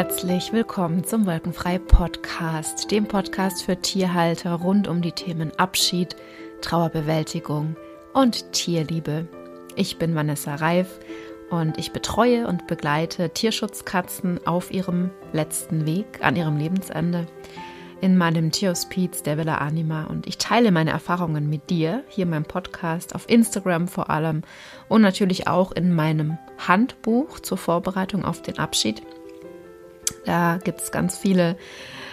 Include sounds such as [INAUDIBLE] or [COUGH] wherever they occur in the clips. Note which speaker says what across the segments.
Speaker 1: herzlich willkommen zum Wolkenfrei Podcast, dem Podcast für Tierhalter rund um die Themen Abschied, Trauerbewältigung und Tierliebe. Ich bin Vanessa Reif und ich betreue und begleite Tierschutzkatzen auf ihrem letzten Weg, an ihrem Lebensende in meinem Tierhospiz der Villa Anima und ich teile meine Erfahrungen mit dir, hier in meinem Podcast, auf Instagram vor allem und natürlich auch in meinem Handbuch zur Vorbereitung auf den Abschied. Da gibt es ganz viele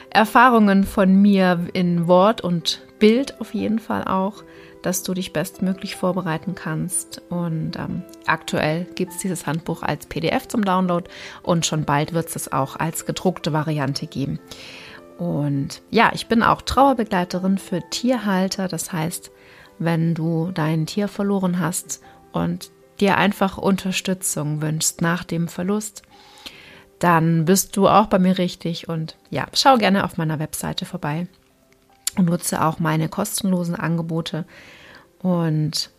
Speaker 1: Erfahrungen von mir in Wort und Bild auf jeden Fall auch, dass du dich bestmöglich vorbereiten kannst. Und ähm, aktuell gibt es dieses Handbuch als PDF zum Download und schon bald wird es auch als gedruckte Variante geben. Und ja, ich bin auch Trauerbegleiterin für Tierhalter. Das heißt, wenn du dein Tier verloren hast und dir einfach Unterstützung wünschst nach dem Verlust, dann bist du auch bei mir richtig. Und ja, schau gerne auf meiner Webseite vorbei und nutze auch meine kostenlosen Angebote. Und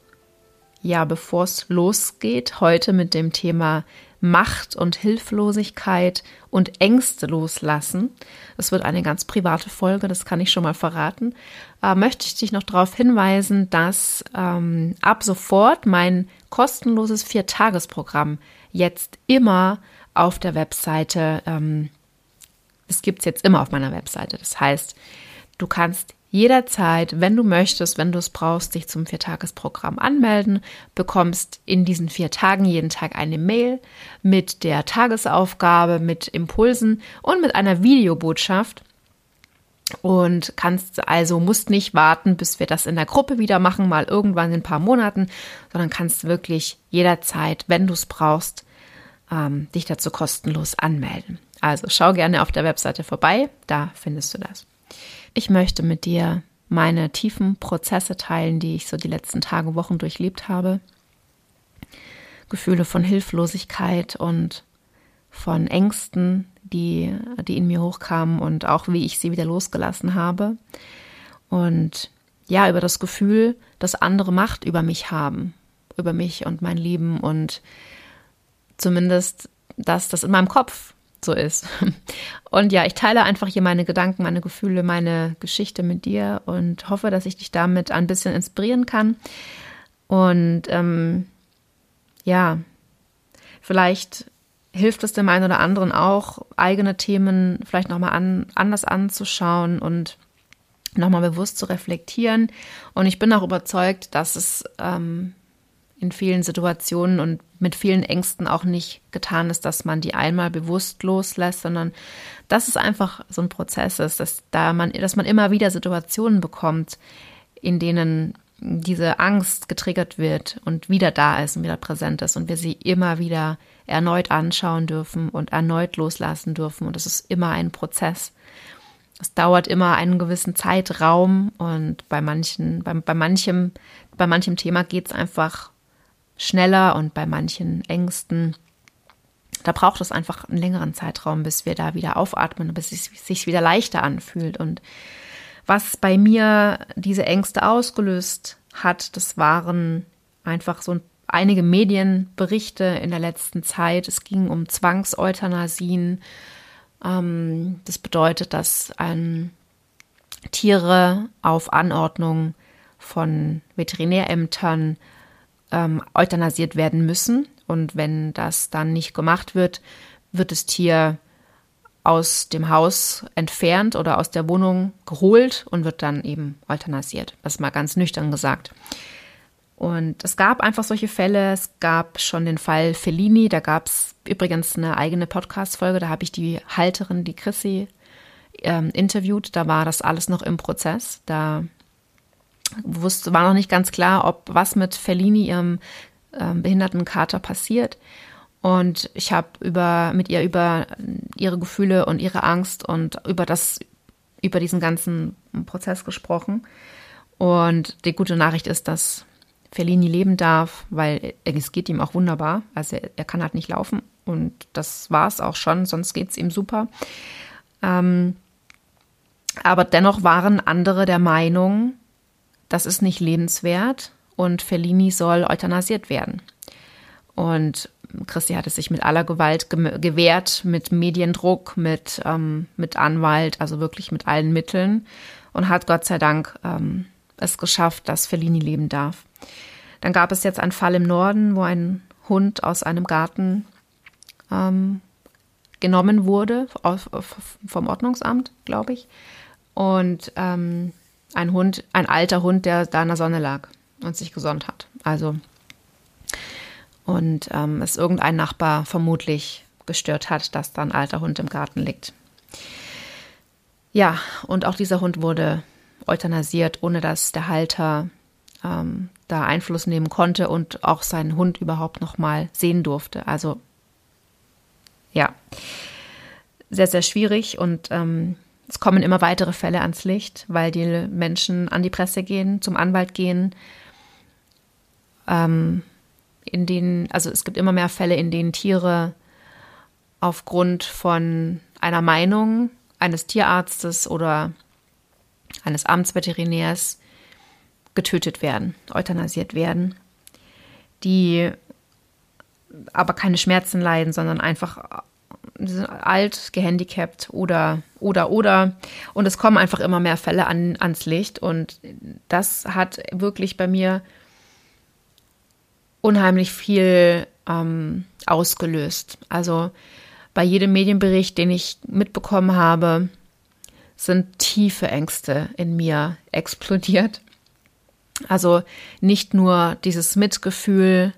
Speaker 1: ja, bevor es losgeht, heute mit dem Thema Macht und Hilflosigkeit und Ängste loslassen. Das wird eine ganz private Folge, das kann ich schon mal verraten. Äh, möchte ich dich noch darauf hinweisen, dass ähm, ab sofort mein kostenloses Viertagesprogramm jetzt immer auf der Webseite, ähm, es gibt es jetzt immer auf meiner Webseite. Das heißt, du kannst jederzeit, wenn du möchtest, wenn du es brauchst, dich zum Viertagesprogramm anmelden, bekommst in diesen vier Tagen jeden Tag eine Mail mit der Tagesaufgabe, mit Impulsen und mit einer Videobotschaft. Und kannst also, musst nicht warten, bis wir das in der Gruppe wieder machen, mal irgendwann in ein paar Monaten, sondern kannst wirklich jederzeit, wenn du es brauchst, ähm, dich dazu kostenlos anmelden. Also schau gerne auf der Webseite vorbei, da findest du das. Ich möchte mit dir meine tiefen Prozesse teilen, die ich so die letzten Tage, Wochen durchlebt habe. Gefühle von Hilflosigkeit und von Ängsten, die, die in mir hochkamen und auch wie ich sie wieder losgelassen habe. Und ja, über das Gefühl, dass andere Macht über mich haben, über mich und mein Leben und zumindest, dass das in meinem Kopf so ist. Und ja, ich teile einfach hier meine Gedanken, meine Gefühle, meine Geschichte mit dir und hoffe, dass ich dich damit ein bisschen inspirieren kann. Und ähm, ja, vielleicht hilft es dem einen oder anderen auch, eigene Themen vielleicht nochmal an, anders anzuschauen und nochmal bewusst zu reflektieren. Und ich bin auch überzeugt, dass es ähm, in vielen Situationen und mit vielen Ängsten auch nicht getan ist, dass man die einmal bewusst loslässt, sondern dass es einfach so ein Prozess ist, dass da man, dass man immer wieder Situationen bekommt, in denen diese Angst getriggert wird und wieder da ist und wieder präsent ist und wir sie immer wieder erneut anschauen dürfen und erneut loslassen dürfen. Und es ist immer ein Prozess. Es dauert immer einen gewissen Zeitraum und bei manchen, bei, bei manchem, bei manchem Thema geht es einfach schneller und bei manchen Ängsten, da braucht es einfach einen längeren Zeitraum, bis wir da wieder aufatmen, bis es sich wieder leichter anfühlt. Und was bei mir diese Ängste ausgelöst hat, das waren einfach so einige Medienberichte in der letzten Zeit. Es ging um Zwangseuthanasien. Ähm, das bedeutet, dass ein Tiere auf Anordnung von Veterinärämtern ähm, euthanasiert werden müssen. Und wenn das dann nicht gemacht wird, wird das Tier aus dem Haus entfernt oder aus der Wohnung geholt und wird dann eben euthanasiert. Das ist mal ganz nüchtern gesagt. Und es gab einfach solche Fälle. Es gab schon den Fall Fellini. Da gab es übrigens eine eigene Podcast-Folge. Da habe ich die Halterin, die Chrissy, ähm, interviewt. Da war das alles noch im Prozess. Da wusste, war noch nicht ganz klar, ob was mit Fellini, ihrem äh, behinderten Kater, passiert. Und ich habe über, mit ihr über ihre Gefühle und ihre Angst und über das, über diesen ganzen Prozess gesprochen. Und die gute Nachricht ist, dass Fellini leben darf, weil es geht ihm auch wunderbar. Also er, er kann halt nicht laufen und das war es auch schon, sonst geht es ihm super. Ähm, aber dennoch waren andere der Meinung, das ist nicht lebenswert und Fellini soll euthanasiert werden. Und Christi hat es sich mit aller Gewalt gewehrt, mit Mediendruck, mit, ähm, mit Anwalt, also wirklich mit allen Mitteln und hat Gott sei Dank ähm, es geschafft, dass Fellini leben darf. Dann gab es jetzt einen Fall im Norden, wo ein Hund aus einem Garten ähm, genommen wurde, auf, auf, vom Ordnungsamt, glaube ich. Und ähm, ein Hund, ein alter Hund, der da in der Sonne lag und sich gesonnt hat. Also und ähm, es irgendein Nachbar vermutlich gestört hat, dass da ein alter Hund im Garten liegt. Ja, und auch dieser Hund wurde euthanasiert, ohne dass der Halter ähm, da Einfluss nehmen konnte und auch seinen Hund überhaupt noch mal sehen durfte. Also ja, sehr, sehr schwierig und ähm, es kommen immer weitere Fälle ans Licht, weil die Menschen an die Presse gehen, zum Anwalt gehen, ähm, in denen, also es gibt immer mehr Fälle, in denen Tiere aufgrund von einer Meinung eines Tierarztes oder eines Amtsveterinärs getötet werden, euthanasiert werden, die aber keine Schmerzen leiden, sondern einfach alt, gehandicapt oder, oder, oder. Und es kommen einfach immer mehr Fälle an, ans Licht. Und das hat wirklich bei mir unheimlich viel ähm, ausgelöst. Also bei jedem Medienbericht, den ich mitbekommen habe, sind tiefe Ängste in mir explodiert. Also nicht nur dieses Mitgefühl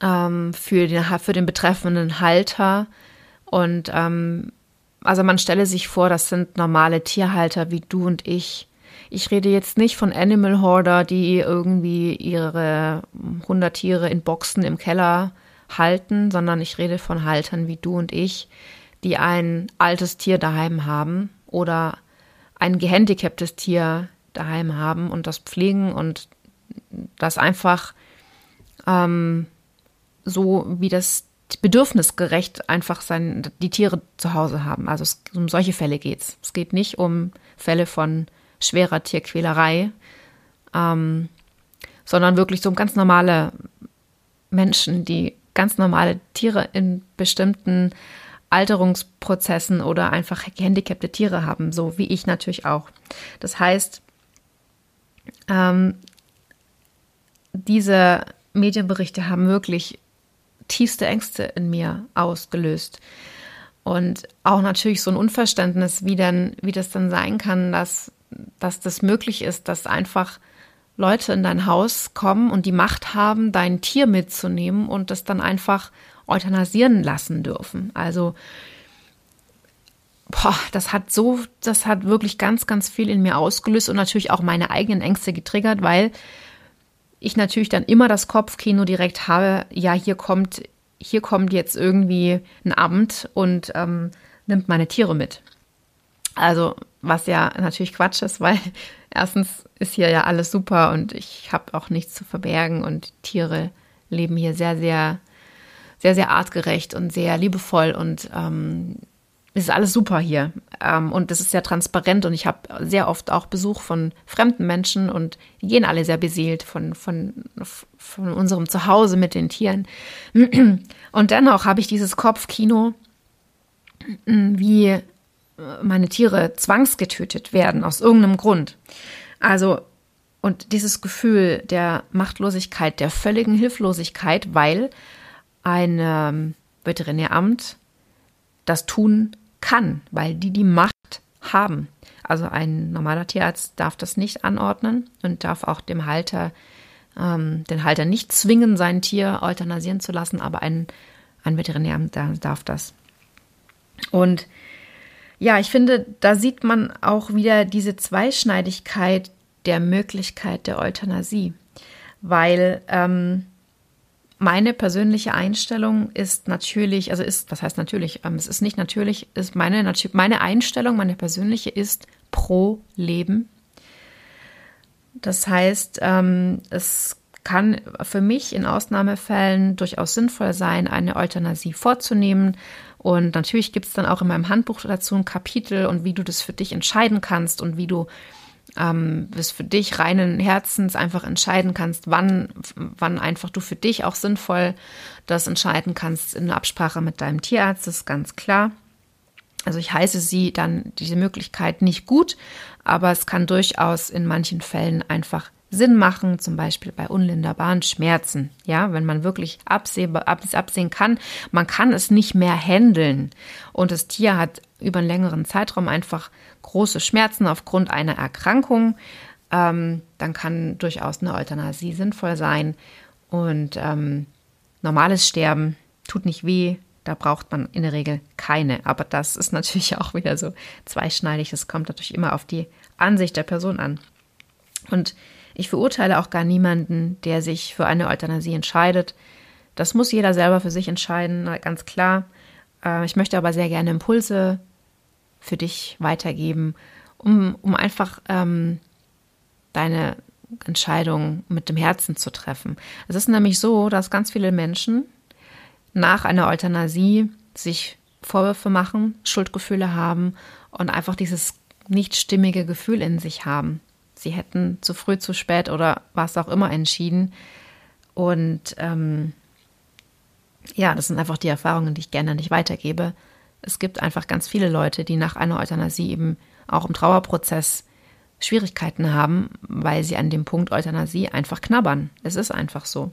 Speaker 1: ähm, für, den, für den betreffenden Halter und ähm, also man stelle sich vor, das sind normale Tierhalter wie du und ich. Ich rede jetzt nicht von Animal Hoarder, die irgendwie ihre 100 Tiere in Boxen im Keller halten, sondern ich rede von Haltern wie du und ich, die ein altes Tier daheim haben oder ein gehandicaptes Tier daheim haben und das pflegen und das einfach ähm, so wie das bedürfnisgerecht einfach sein, die Tiere zu Hause haben. Also es, um solche Fälle geht es. Es geht nicht um Fälle von schwerer Tierquälerei, ähm, sondern wirklich so um ganz normale Menschen, die ganz normale Tiere in bestimmten Alterungsprozessen oder einfach gehandicapte Tiere haben, so wie ich natürlich auch. Das heißt, ähm, diese Medienberichte haben wirklich tiefste Ängste in mir ausgelöst. Und auch natürlich so ein Unverständnis, wie dann, wie das dann sein kann, dass, dass das möglich ist, dass einfach Leute in dein Haus kommen und die Macht haben, dein Tier mitzunehmen und das dann einfach euthanasieren lassen dürfen. Also, boah, das hat so, das hat wirklich ganz, ganz viel in mir ausgelöst und natürlich auch meine eigenen Ängste getriggert, weil ich natürlich dann immer das Kopfkino direkt habe, ja, hier kommt, hier kommt jetzt irgendwie ein Amt und ähm, nimmt meine Tiere mit. Also, was ja natürlich Quatsch ist, [LAUGHS] weil erstens ist hier ja alles super und ich habe auch nichts zu verbergen und Tiere leben hier sehr, sehr, sehr, sehr artgerecht und sehr liebevoll und ähm, ist alles super hier. Ähm, und es ist sehr transparent und ich habe sehr oft auch Besuch von fremden Menschen und die gehen alle sehr beseelt von, von, von unserem Zuhause mit den Tieren. [CLEARS THROAT] Und dennoch habe ich dieses Kopfkino, wie meine Tiere zwangsgetötet werden aus irgendeinem Grund. Also, und dieses Gefühl der Machtlosigkeit, der völligen Hilflosigkeit, weil ein ähm, Veterinäramt das tun kann, weil die die Macht haben. Also ein normaler Tierarzt darf das nicht anordnen und darf auch dem Halter, ähm, den Halter nicht zwingen, sein Tier euthanasieren zu lassen, aber ein, ein Veterinäramt darf das. Und ja, ich finde, da sieht man auch wieder diese Zweischneidigkeit der Möglichkeit der Euthanasie, weil ähm, meine persönliche Einstellung ist natürlich, also ist, was heißt natürlich, ähm, es ist nicht natürlich, ist meine, meine Einstellung, meine persönliche ist pro Leben. Das heißt, ähm, es kann für mich in Ausnahmefällen durchaus sinnvoll sein, eine Euthanasie vorzunehmen, und natürlich gibt es dann auch in meinem Handbuch dazu ein Kapitel und wie du das für dich entscheiden kannst und wie du ähm, es für dich reinen Herzens einfach entscheiden kannst, wann, wann einfach du für dich auch sinnvoll das entscheiden kannst in Absprache mit deinem Tierarzt, ist ganz klar. Also ich heiße sie dann diese Möglichkeit nicht gut, aber es kann durchaus in manchen Fällen einfach Sinn machen, zum Beispiel bei unlinderbaren Schmerzen. Ja, wenn man wirklich absehbar, absehen kann, man kann es nicht mehr handeln und das Tier hat über einen längeren Zeitraum einfach große Schmerzen aufgrund einer Erkrankung, ähm, dann kann durchaus eine Euthanasie sinnvoll sein. Und ähm, normales Sterben tut nicht weh, da braucht man in der Regel keine. Aber das ist natürlich auch wieder so zweischneidig. Das kommt natürlich immer auf die Ansicht der Person an. Und ich verurteile auch gar niemanden, der sich für eine Euthanasie entscheidet. Das muss jeder selber für sich entscheiden, ganz klar. Äh, ich möchte aber sehr gerne Impulse für dich weitergeben, um, um einfach ähm, deine Entscheidung mit dem Herzen zu treffen. Es ist nämlich so, dass ganz viele Menschen nach einer Euthanasie sich Vorwürfe machen, Schuldgefühle haben und einfach dieses nicht stimmige Gefühl in sich haben. Sie hätten zu früh, zu spät oder was auch immer entschieden. Und ähm, ja, das sind einfach die Erfahrungen, die ich gerne nicht weitergebe. Es gibt einfach ganz viele Leute, die nach einer Euthanasie eben auch im Trauerprozess Schwierigkeiten haben, weil sie an dem Punkt Euthanasie einfach knabbern. Es ist einfach so.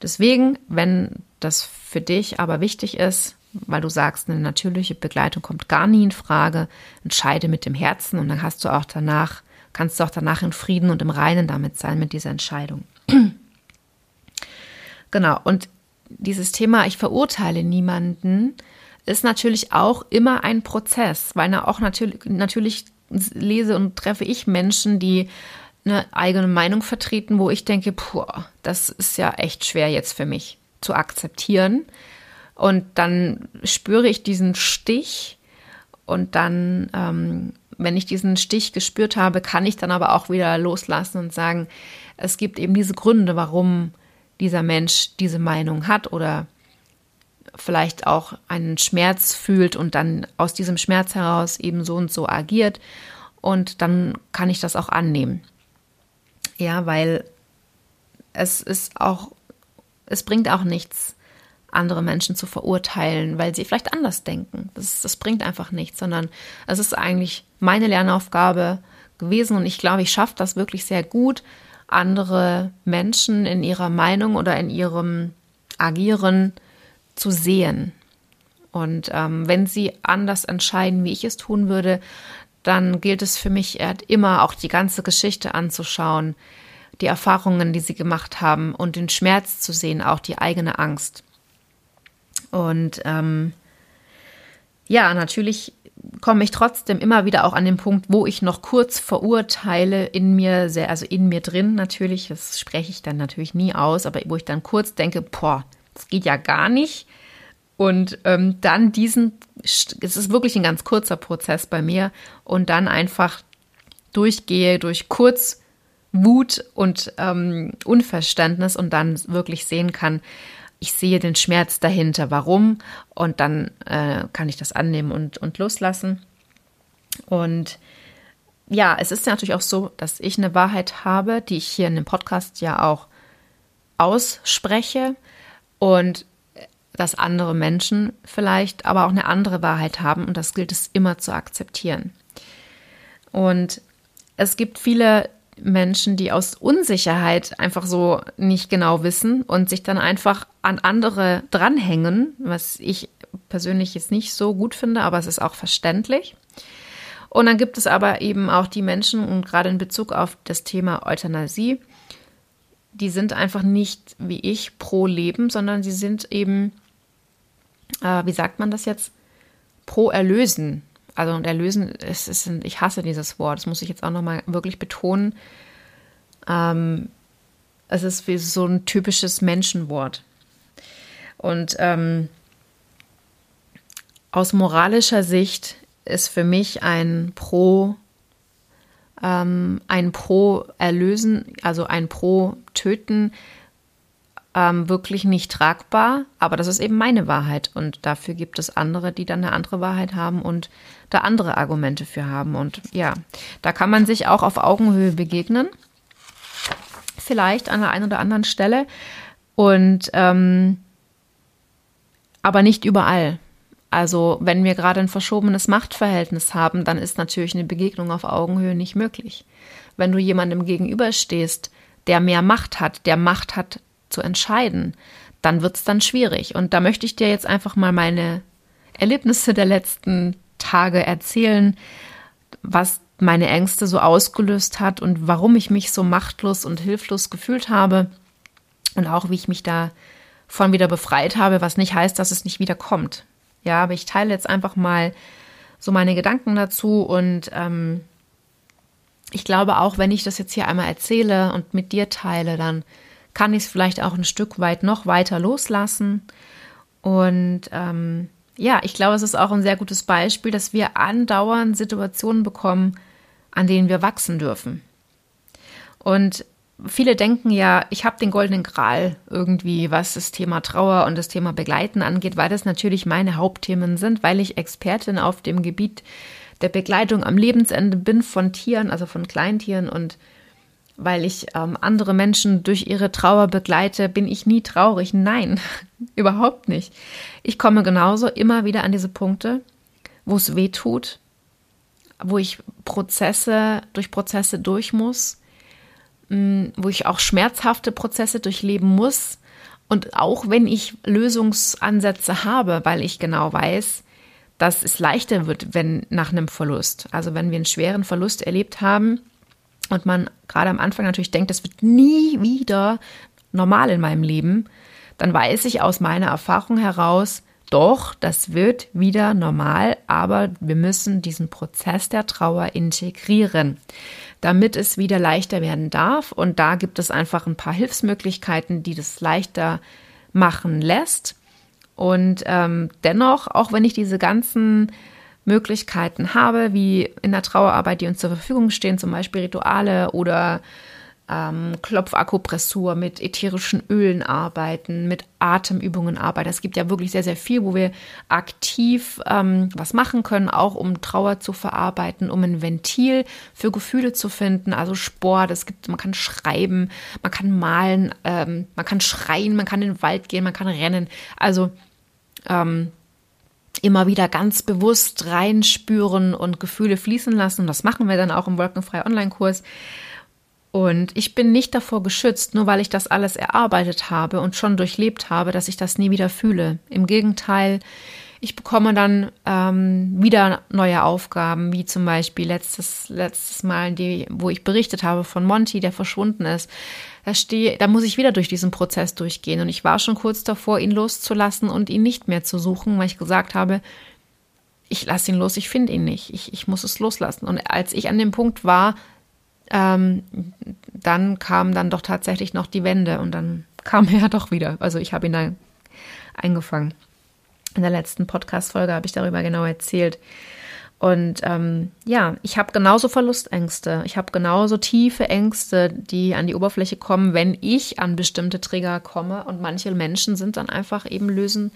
Speaker 1: Deswegen, wenn das für dich aber wichtig ist, weil du sagst, eine natürliche Begleitung kommt gar nie in Frage, entscheide mit dem Herzen und dann hast du auch danach, kannst du auch danach in Frieden und im Reinen damit sein mit dieser Entscheidung. [CLEARS THROAT] genau. Und dieses Thema, ich verurteile niemanden, ist natürlich auch immer ein Prozess, weil auch natürlich, natürlich lese und treffe ich Menschen, die eine eigene Meinung vertreten, wo ich denke, puh, das ist ja echt schwer jetzt für mich zu akzeptieren. Und dann spüre ich diesen Stich und dann, ähm, wenn ich diesen Stich gespürt habe, kann ich dann aber auch wieder loslassen und sagen, es gibt eben diese Gründe, warum dieser Mensch diese Meinung hat oder vielleicht auch einen Schmerz fühlt und dann aus diesem Schmerz heraus eben so und so agiert. Und dann kann ich das auch annehmen. Ja, weil es ist auch, es bringt auch nichts, andere Menschen zu verurteilen, weil sie vielleicht anders denken. Das, das bringt einfach nichts, sondern es ist eigentlich meine Lernaufgabe gewesen und ich glaube, ich schaffe das wirklich sehr gut, andere Menschen in ihrer Meinung oder in ihrem Agieren zu sehen. Und ähm, wenn sie anders entscheiden, wie ich es tun würde, dann gilt es für mich immer auch die ganze Geschichte anzuschauen, die Erfahrungen, die sie gemacht haben und den Schmerz zu sehen, auch die eigene Angst. Und ähm, ja, natürlich komme ich trotzdem immer wieder auch an den Punkt, wo ich noch kurz verurteile in mir, sehr, also in mir drin natürlich, das spreche ich dann natürlich nie aus, aber wo ich dann kurz denke, boah, das geht ja gar nicht. Und ähm, dann diesen, es ist wirklich ein ganz kurzer Prozess bei mir und dann einfach durchgehe durch kurz Wut und ähm, Unverständnis und dann wirklich sehen kann, ich sehe den Schmerz dahinter, warum und dann äh, kann ich das annehmen und, und loslassen. Und ja, es ist natürlich auch so, dass ich eine Wahrheit habe, die ich hier in dem Podcast ja auch ausspreche und dass andere Menschen vielleicht aber auch eine andere Wahrheit haben und das gilt es immer zu akzeptieren. Und es gibt viele Menschen, die aus Unsicherheit einfach so nicht genau wissen und sich dann einfach an andere dranhängen, was ich persönlich jetzt nicht so gut finde, aber es ist auch verständlich. Und dann gibt es aber eben auch die Menschen, und gerade in Bezug auf das Thema Euthanasie, die sind einfach nicht wie ich pro Leben, sondern sie sind eben, äh, wie sagt man das jetzt, pro Erlösen. Also und Erlösen, ist, ist, ich hasse dieses Wort, das muss ich jetzt auch nochmal wirklich betonen. Ähm, es ist wie so ein typisches Menschenwort. Und ähm, aus moralischer Sicht ist für mich ein Pro ähm, ein Pro erlösen, also ein Pro töten ähm, wirklich nicht tragbar, aber das ist eben meine Wahrheit. Und dafür gibt es andere, die dann eine andere Wahrheit haben und da andere Argumente für haben. Und ja, da kann man sich auch auf Augenhöhe begegnen, vielleicht an der einen oder anderen Stelle. Und ähm, aber nicht überall. Also wenn wir gerade ein verschobenes Machtverhältnis haben, dann ist natürlich eine Begegnung auf Augenhöhe nicht möglich. Wenn du jemandem gegenüberstehst, der mehr Macht hat, der Macht hat zu entscheiden, dann wird es dann schwierig. Und da möchte ich dir jetzt einfach mal meine Erlebnisse der letzten Tage erzählen, was meine Ängste so ausgelöst hat und warum ich mich so machtlos und hilflos gefühlt habe und auch wie ich mich da von wieder befreit habe, was nicht heißt, dass es nicht wieder kommt. Ja, aber ich teile jetzt einfach mal so meine Gedanken dazu und ähm, ich glaube auch, wenn ich das jetzt hier einmal erzähle und mit dir teile, dann kann ich es vielleicht auch ein Stück weit noch weiter loslassen. Und ähm, ja, ich glaube, es ist auch ein sehr gutes Beispiel, dass wir andauernd Situationen bekommen, an denen wir wachsen dürfen. Und viele denken ja, ich habe den goldenen Gral irgendwie, was das Thema Trauer und das Thema Begleiten angeht, weil das natürlich meine Hauptthemen sind, weil ich Expertin auf dem Gebiet der Begleitung am Lebensende bin von Tieren, also von Kleintieren und weil ich ähm, andere Menschen durch ihre Trauer begleite, bin ich nie traurig. Nein, [LAUGHS] überhaupt nicht. Ich komme genauso immer wieder an diese Punkte, wo es weh tut, wo ich Prozesse durch Prozesse durch muss, wo ich auch schmerzhafte Prozesse durchleben muss. Und auch wenn ich Lösungsansätze habe, weil ich genau weiß, dass es leichter wird, wenn nach einem Verlust, also wenn wir einen schweren Verlust erlebt haben und man gerade am Anfang natürlich denkt, das wird nie wieder normal in meinem Leben, dann weiß ich aus meiner Erfahrung heraus, doch, das wird wieder normal, aber wir müssen diesen Prozess der Trauer integrieren damit es wieder leichter werden darf. Und da gibt es einfach ein paar Hilfsmöglichkeiten, die das leichter machen lässt. Und ähm, dennoch, auch wenn ich diese ganzen Möglichkeiten habe, wie in der Trauerarbeit, die uns zur Verfügung stehen, zum Beispiel Rituale oder ähm, Klopfakupressur, mit ätherischen Ölen arbeiten, mit Atemübungen arbeiten. Es gibt ja wirklich sehr, sehr viel, wo wir aktiv ähm, was machen können, auch um Trauer zu verarbeiten, um ein Ventil für Gefühle zu finden. Also Sport, es gibt, man kann schreiben, man kann malen, ähm, man kann schreien, man kann in den Wald gehen, man kann rennen. Also ähm, immer wieder ganz bewusst reinspüren und Gefühle fließen lassen. Und das machen wir dann auch im Wolkenfrei Online-Kurs. Und ich bin nicht davor geschützt, nur weil ich das alles erarbeitet habe und schon durchlebt habe, dass ich das nie wieder fühle. Im Gegenteil, ich bekomme dann ähm, wieder neue Aufgaben, wie zum Beispiel letztes, letztes Mal, die, wo ich berichtet habe von Monty, der verschwunden ist. Da, stehe, da muss ich wieder durch diesen Prozess durchgehen. Und ich war schon kurz davor, ihn loszulassen und ihn nicht mehr zu suchen, weil ich gesagt habe, ich lasse ihn los, ich finde ihn nicht. Ich, ich muss es loslassen. Und als ich an dem Punkt war, ähm, dann kam dann doch tatsächlich noch die Wende und dann kam [LAUGHS] er doch wieder. Also ich habe ihn dann eingefangen. In der letzten Podcast-Folge habe ich darüber genau erzählt. Und ähm, ja, ich habe genauso Verlustängste. Ich habe genauso tiefe Ängste, die an die Oberfläche kommen, wenn ich an bestimmte Trigger komme. Und manche Menschen sind dann einfach eben lösen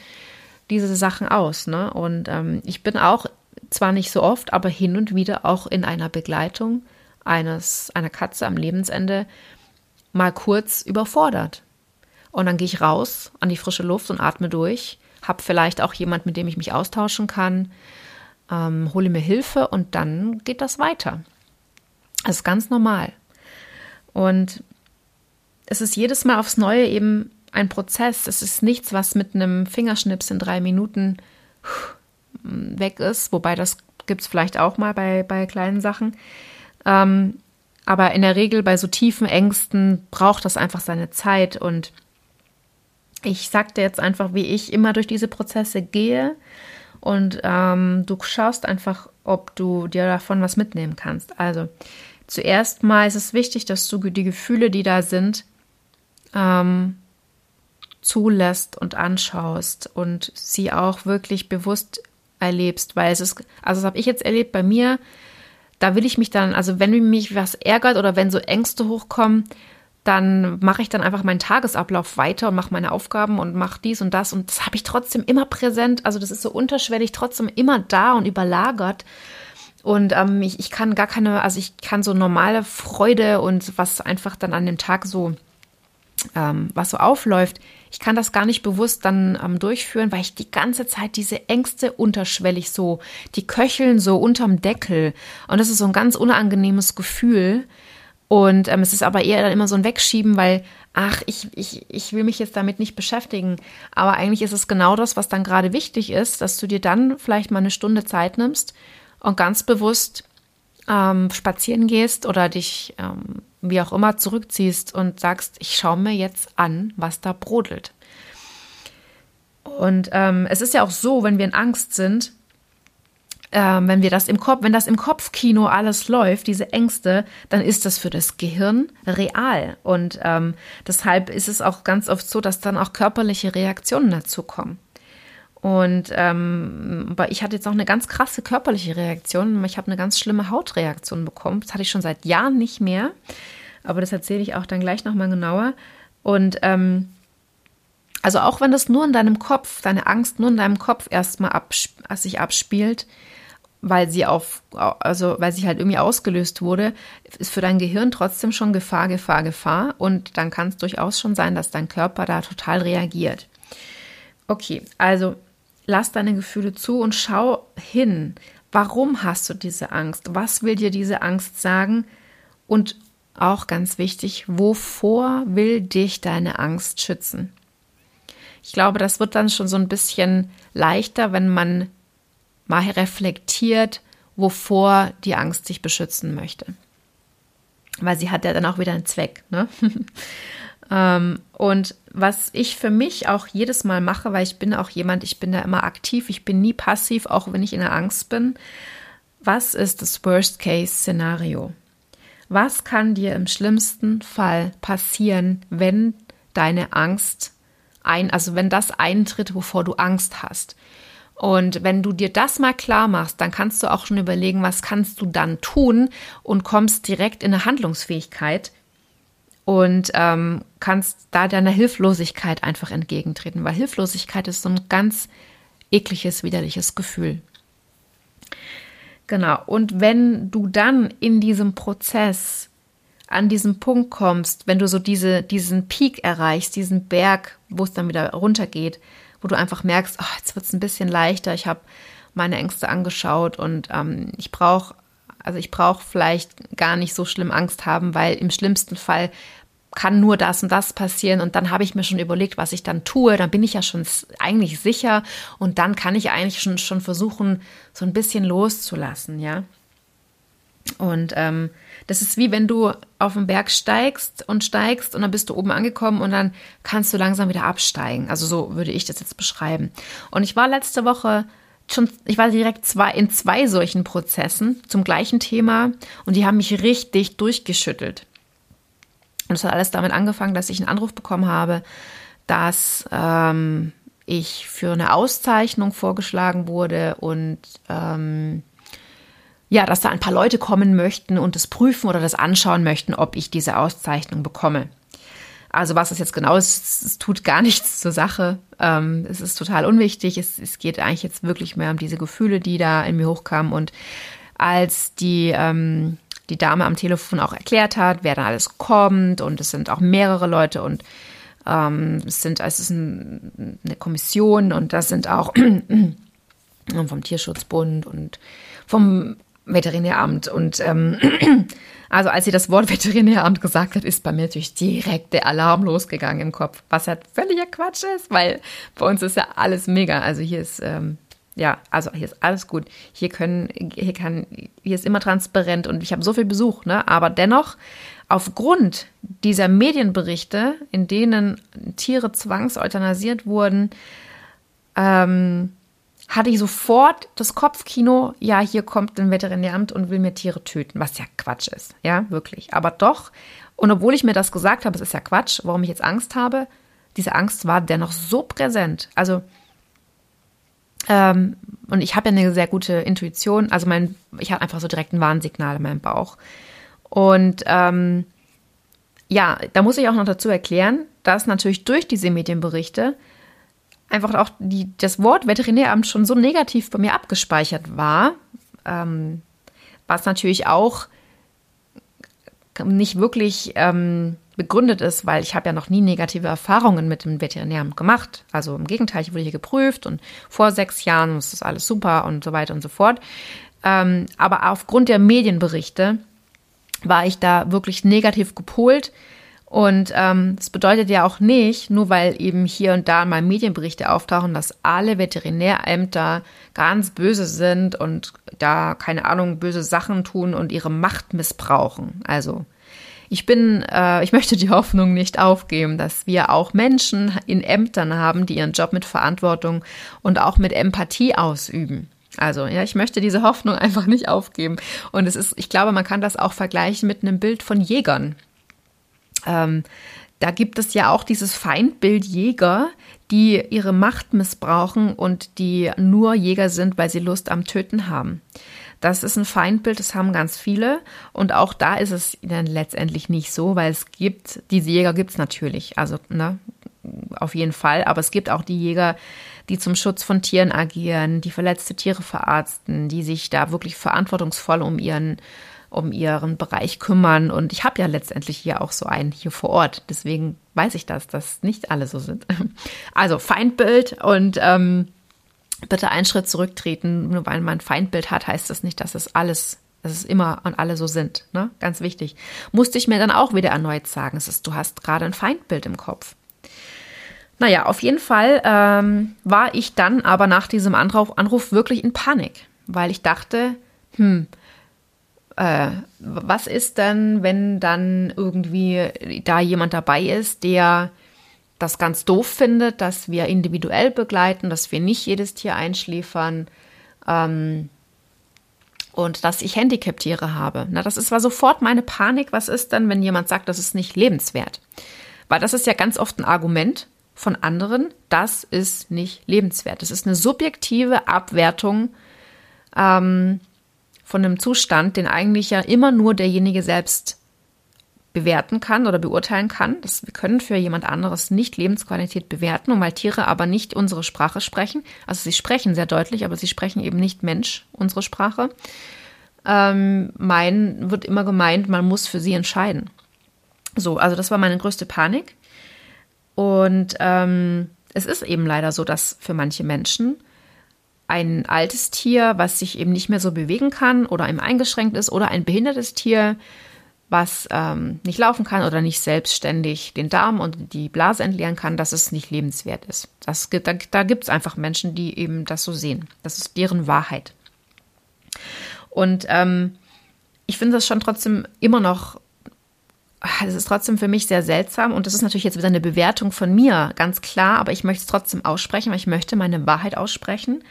Speaker 1: diese Sachen aus. Ne? Und ähm, ich bin auch zwar nicht so oft, aber hin und wieder auch in einer Begleitung eines, einer Katze am Lebensende mal kurz überfordert. Und dann gehe ich raus an die frische Luft und atme durch, habe vielleicht auch jemand, mit dem ich mich austauschen kann, ähm, hole mir Hilfe und dann geht das weiter. Das ist ganz normal. Und es ist jedes Mal aufs Neue eben ein Prozess. Es ist nichts, was mit einem Fingerschnips in drei Minuten weg ist, wobei das gibt es vielleicht auch mal bei, bei kleinen Sachen. Ähm, aber in der Regel bei so tiefen Ängsten braucht das einfach seine Zeit. Und ich sagte jetzt einfach, wie ich immer durch diese Prozesse gehe. Und ähm, du schaust einfach, ob du dir davon was mitnehmen kannst. Also zuerst mal ist es wichtig, dass du die Gefühle, die da sind, ähm, zulässt und anschaust und sie auch wirklich bewusst erlebst, weil es ist, also das habe ich jetzt erlebt bei mir, da will ich mich dann, also wenn mich was ärgert oder wenn so Ängste hochkommen, dann mache ich dann einfach meinen Tagesablauf weiter und mache meine Aufgaben und mache dies und das. Und das habe ich trotzdem immer präsent. Also das ist so unterschwellig, trotzdem immer da und überlagert. Und ähm, ich, ich kann gar keine, also ich kann so normale Freude und was einfach dann an dem Tag so, ähm, was so aufläuft, ich kann das gar nicht bewusst dann ähm, durchführen, weil ich die ganze Zeit diese Ängste unterschwellig so, die köcheln so unterm Deckel. Und das ist so ein ganz unangenehmes Gefühl. Und ähm, es ist aber eher dann immer so ein Wegschieben, weil, ach, ich, ich, ich will mich jetzt damit nicht beschäftigen. Aber eigentlich ist es genau das, was dann gerade wichtig ist, dass du dir dann vielleicht mal eine Stunde Zeit nimmst und ganz bewusst ähm, spazieren gehst oder dich ähm, wie auch immer zurückziehst und sagst, ich schaue mir jetzt an, was da brodelt. Und ähm, es ist ja auch so, wenn wir in Angst sind, ähm, wenn wir das im Kopf, wenn das im Kopfkino alles läuft, diese Ängste, dann ist das für das Gehirn real. Und ähm, deshalb ist es auch ganz oft so, dass dann auch körperliche Reaktionen dazu kommen. Und ähm, aber ich hatte jetzt auch eine ganz krasse körperliche Reaktion. Ich habe eine ganz schlimme Hautreaktion bekommen. Das hatte ich schon seit Jahren nicht mehr. Aber das erzähle ich auch dann gleich nochmal genauer. Und ähm, also auch wenn das nur in deinem Kopf, deine Angst nur in deinem Kopf erstmal absp sich abspielt, weil sie auf, also weil sie halt irgendwie ausgelöst wurde, ist für dein Gehirn trotzdem schon Gefahr, Gefahr, Gefahr. Und dann kann es durchaus schon sein, dass dein Körper da total reagiert. Okay, also lass deine Gefühle zu und schau hin. Warum hast du diese Angst? Was will dir diese Angst sagen? Und auch ganz wichtig, wovor will dich deine Angst schützen? Ich glaube, das wird dann schon so ein bisschen leichter, wenn man mal reflektiert, wovor die Angst sich beschützen möchte. Weil sie hat ja dann auch wieder einen Zweck. Ne? [LAUGHS] ähm, und was ich für mich auch jedes Mal mache, weil ich bin auch jemand, ich bin da immer aktiv, ich bin nie passiv, auch wenn ich in der Angst bin. Was ist das Worst-Case-Szenario? Was kann dir im schlimmsten Fall passieren, wenn deine Angst ein, also wenn das eintritt, wovor du Angst hast? Und wenn du dir das mal klar machst, dann kannst du auch schon überlegen, was kannst du dann tun und kommst direkt in eine Handlungsfähigkeit und ähm, kannst da deiner Hilflosigkeit einfach entgegentreten, weil Hilflosigkeit ist so ein ganz ekliges, widerliches Gefühl. Genau. Und wenn du dann in diesem Prozess an diesen Punkt kommst, wenn du so diese, diesen Peak erreichst, diesen Berg, wo es dann wieder runtergeht, wo du einfach merkst, oh, jetzt wird es ein bisschen leichter, ich habe meine Ängste angeschaut und ähm, ich brauche, also ich brauche vielleicht gar nicht so schlimm Angst haben, weil im schlimmsten Fall kann nur das und das passieren und dann habe ich mir schon überlegt, was ich dann tue, dann bin ich ja schon eigentlich sicher und dann kann ich eigentlich schon, schon versuchen, so ein bisschen loszulassen, ja. Und ähm, das ist wie wenn du auf den Berg steigst und steigst und dann bist du oben angekommen und dann kannst du langsam wieder absteigen. Also so würde ich das jetzt beschreiben. Und ich war letzte Woche schon, ich war direkt zwei, in zwei solchen Prozessen zum gleichen Thema und die haben mich richtig durchgeschüttelt. Und es hat alles damit angefangen, dass ich einen Anruf bekommen habe, dass ähm, ich für eine Auszeichnung vorgeschlagen wurde und ähm, ja, dass da ein paar Leute kommen möchten und das prüfen oder das anschauen möchten, ob ich diese Auszeichnung bekomme. Also was es jetzt genau ist, es tut gar [LAUGHS] nichts zur Sache. Ähm, es ist total unwichtig. Es, es, geht eigentlich jetzt wirklich mehr um diese Gefühle, die da in mir hochkamen. Und als die, ähm, die Dame am Telefon auch erklärt hat, wer da alles kommt und es sind auch mehrere Leute und ähm, es sind, es ist ein, eine Kommission und das sind auch [CLEARS THROAT] vom Tierschutzbund und vom Veterinäramt. Und ähm, [CLEARS THROAT] also als sie das Wort [LAUGHS] Veterinäramt gesagt hat, ist bei mir natürlich direkt der Alarm losgegangen im Kopf, was ja völliger Quatsch ist, weil bei uns ist ja alles mega. Also hier ist ähm, ja, also hier ist alles gut. Hier können, hier kann, hier ist immer transparent und ich habe so viel Besuch, ne? Aber dennoch, aufgrund dieser Medienberichte, in denen Tiere zwangseutanasiert wurden, ähm, hatte ich sofort das Kopfkino, ja, hier kommt ein Veterinäramt und will mir Tiere töten, was ja Quatsch ist, ja, wirklich. Aber doch, und obwohl ich mir das gesagt habe, es ist ja Quatsch, warum ich jetzt Angst habe, diese Angst war dennoch so präsent. Also, ähm, und ich habe ja eine sehr gute Intuition, also mein, ich habe einfach so direkt ein Warnsignal in meinem Bauch. Und ähm, ja, da muss ich auch noch dazu erklären, dass natürlich durch diese Medienberichte einfach auch die, das Wort Veterinäramt schon so negativ bei mir abgespeichert war, ähm, was natürlich auch nicht wirklich ähm, begründet ist, weil ich habe ja noch nie negative Erfahrungen mit dem Veterinäramt gemacht. Also im Gegenteil, ich wurde hier geprüft und vor sechs Jahren ist das alles super und so weiter und so fort. Ähm, aber aufgrund der Medienberichte war ich da wirklich negativ gepolt. Und ähm, das bedeutet ja auch nicht, nur weil eben hier und da mal Medienberichte auftauchen, dass alle Veterinärämter ganz böse sind und da, keine Ahnung, böse Sachen tun und ihre Macht missbrauchen. Also ich bin, äh, ich möchte die Hoffnung nicht aufgeben, dass wir auch Menschen in Ämtern haben, die ihren Job mit Verantwortung und auch mit Empathie ausüben. Also, ja, ich möchte diese Hoffnung [LAUGHS] einfach nicht aufgeben. Und es ist, ich glaube, man kann das auch vergleichen mit einem Bild von Jägern. Ähm, da gibt es ja auch dieses Feindbild Jäger, die ihre Macht missbrauchen und die nur Jäger sind, weil sie Lust am Töten haben. Das ist ein Feindbild, das haben ganz viele. Und auch da ist es dann letztendlich nicht so, weil es gibt, diese Jäger gibt es natürlich. Also, ne, auf jeden Fall. Aber es gibt auch die Jäger, die zum Schutz von Tieren agieren, die verletzte Tiere verarzten, die sich da wirklich verantwortungsvoll um ihren um ihren Bereich kümmern. Und ich habe ja letztendlich hier auch so einen hier vor Ort. Deswegen weiß ich das, dass nicht alle so sind. [LAUGHS] Also Feindbild und ähm, bitte einen Schritt zurücktreten. Nur weil man ein Feindbild hat, heißt das nicht, dass es alles, dass es immer und alle so sind. Ne? Ganz wichtig. Musste ich mir dann auch wieder erneut sagen, es ist, du hast gerade ein Feindbild im Kopf. Naja, auf jeden Fall ähm, war ich dann aber nach diesem Anruf, Anruf wirklich in Panik, weil ich dachte, hm, äh, was ist denn, wenn dann irgendwie da jemand dabei ist, der das ganz doof findet, dass wir individuell begleiten, dass wir nicht jedes Tier einschläfern ähm, und dass ich Handicap-Tiere habe. Na, das ist, war sofort meine Panik. Was ist denn, wenn jemand sagt, das ist nicht lebenswert? Weil das ist ja ganz oft ein Argument, von anderen, das ist nicht lebenswert. Das ist eine subjektive Abwertung ähm, von einem Zustand, den eigentlich ja immer nur derjenige selbst bewerten kann oder beurteilen kann. Das, wir können für jemand anderes nicht Lebensqualität bewerten, und weil Tiere aber nicht unsere Sprache sprechen, also sie sprechen sehr deutlich, aber sie sprechen eben nicht Mensch unsere Sprache, ähm, mein, wird immer gemeint, man muss für sie entscheiden. So, also das war meine größte Panik. Und ähm, es ist eben leider so, dass für manche Menschen ein altes Tier, was sich eben nicht mehr so bewegen kann oder eben eingeschränkt ist, oder ein behindertes Tier, was ähm, nicht laufen kann oder nicht selbstständig den Darm und die Blase entleeren kann, dass es nicht lebenswert ist. Das, da da gibt es einfach Menschen, die eben das so sehen. Das ist deren Wahrheit. Und ähm, ich finde das schon trotzdem immer noch es ist trotzdem für mich sehr seltsam und das ist natürlich jetzt wieder eine Bewertung von mir, ganz klar, aber ich möchte es trotzdem aussprechen, weil ich möchte meine Wahrheit aussprechen.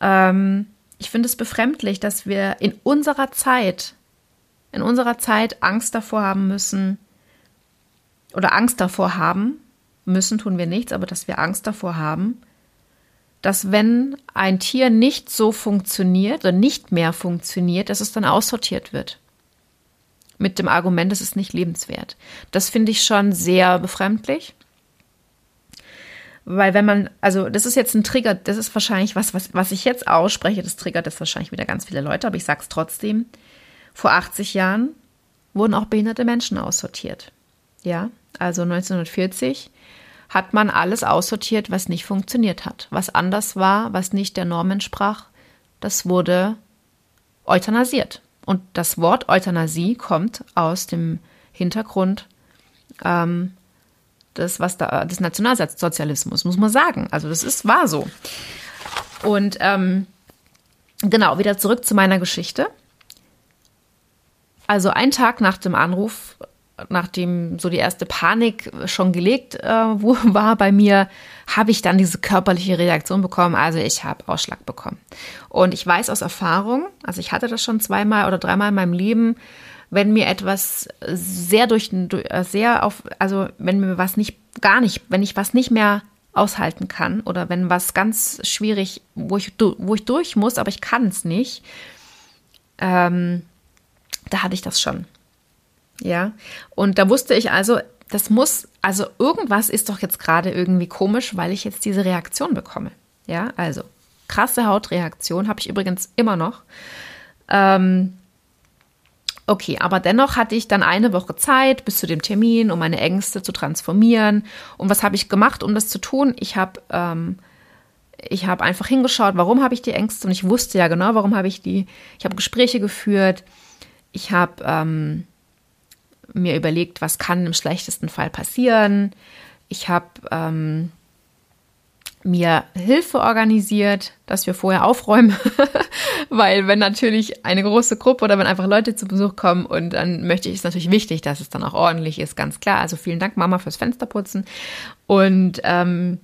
Speaker 1: Ähm, ich finde es befremdlich, dass wir in unserer Zeit, in unserer Zeit Angst davor haben müssen oder Angst davor haben, müssen tun wir nichts, aber dass wir Angst davor haben, dass wenn ein Tier nicht so funktioniert oder nicht mehr funktioniert, dass es dann aussortiert wird mit dem Argument, es ist nicht lebenswert. Das finde ich schon sehr befremdlich. Weil wenn man, also das ist jetzt ein Trigger, das ist wahrscheinlich was, was, was ich jetzt ausspreche, das triggert das wahrscheinlich wieder ganz viele Leute, aber ich sage es trotzdem. Vor 80 Jahren wurden auch behinderte Menschen aussortiert. Ja, also 1940 hat man alles aussortiert, was nicht funktioniert hat, was anders war, was nicht der Norm entsprach. Das wurde euthanasiert. Und das Wort Euthanasie kommt aus dem Hintergrund ähm, des, was da, des Nationalsozialismus, muss man sagen. Also das ist, war so. Und ähm, genau, wieder zurück zu meiner Geschichte. Also ein Tag nach dem Anruf nachdem so die erste Panik schon gelegt äh, [LAUGHS] war bei mir, habe ich dann diese körperliche Reaktion bekommen. Also ich habe Ausschlag bekommen. Und ich weiß aus Erfahrung, also ich hatte das schon zweimal oder dreimal in meinem Leben, wenn mir etwas sehr durch, sehr auf, also wenn mir was nicht, gar nicht, wenn ich was nicht mehr aushalten kann oder wenn was ganz schwierig, wo ich, wo ich durch muss, aber ich kann es nicht, ähm, da hatte ich das schon. Ja, und da wusste ich also, das muss, also irgendwas ist doch jetzt gerade irgendwie komisch, weil ich jetzt diese Reaktion bekomme. Ja, also krasse Hautreaktion habe ich übrigens immer noch. Ähm, okay, aber dennoch hatte ich dann eine Woche Zeit bis zu dem Termin, um meine Ängste zu transformieren. Und was habe ich gemacht, um das zu tun? Ich habe ähm, ich habe einfach hingeschaut, warum habe ich die Ängste und ich wusste ja genau, warum habe ich die. Ich habe Gespräche geführt, ich habe ähm, mir überlegt, was kann im schlechtesten Fall passieren. Ich habe ähm, mir Hilfe organisiert, dass wir vorher aufräumen, [LAUGHS] weil wenn natürlich eine große Gruppe oder wenn einfach Leute zu Besuch kommen und dann möchte ich es natürlich wichtig, dass es dann auch ordentlich ist, ganz klar. Also vielen Dank Mama fürs Fensterputzen und ähm,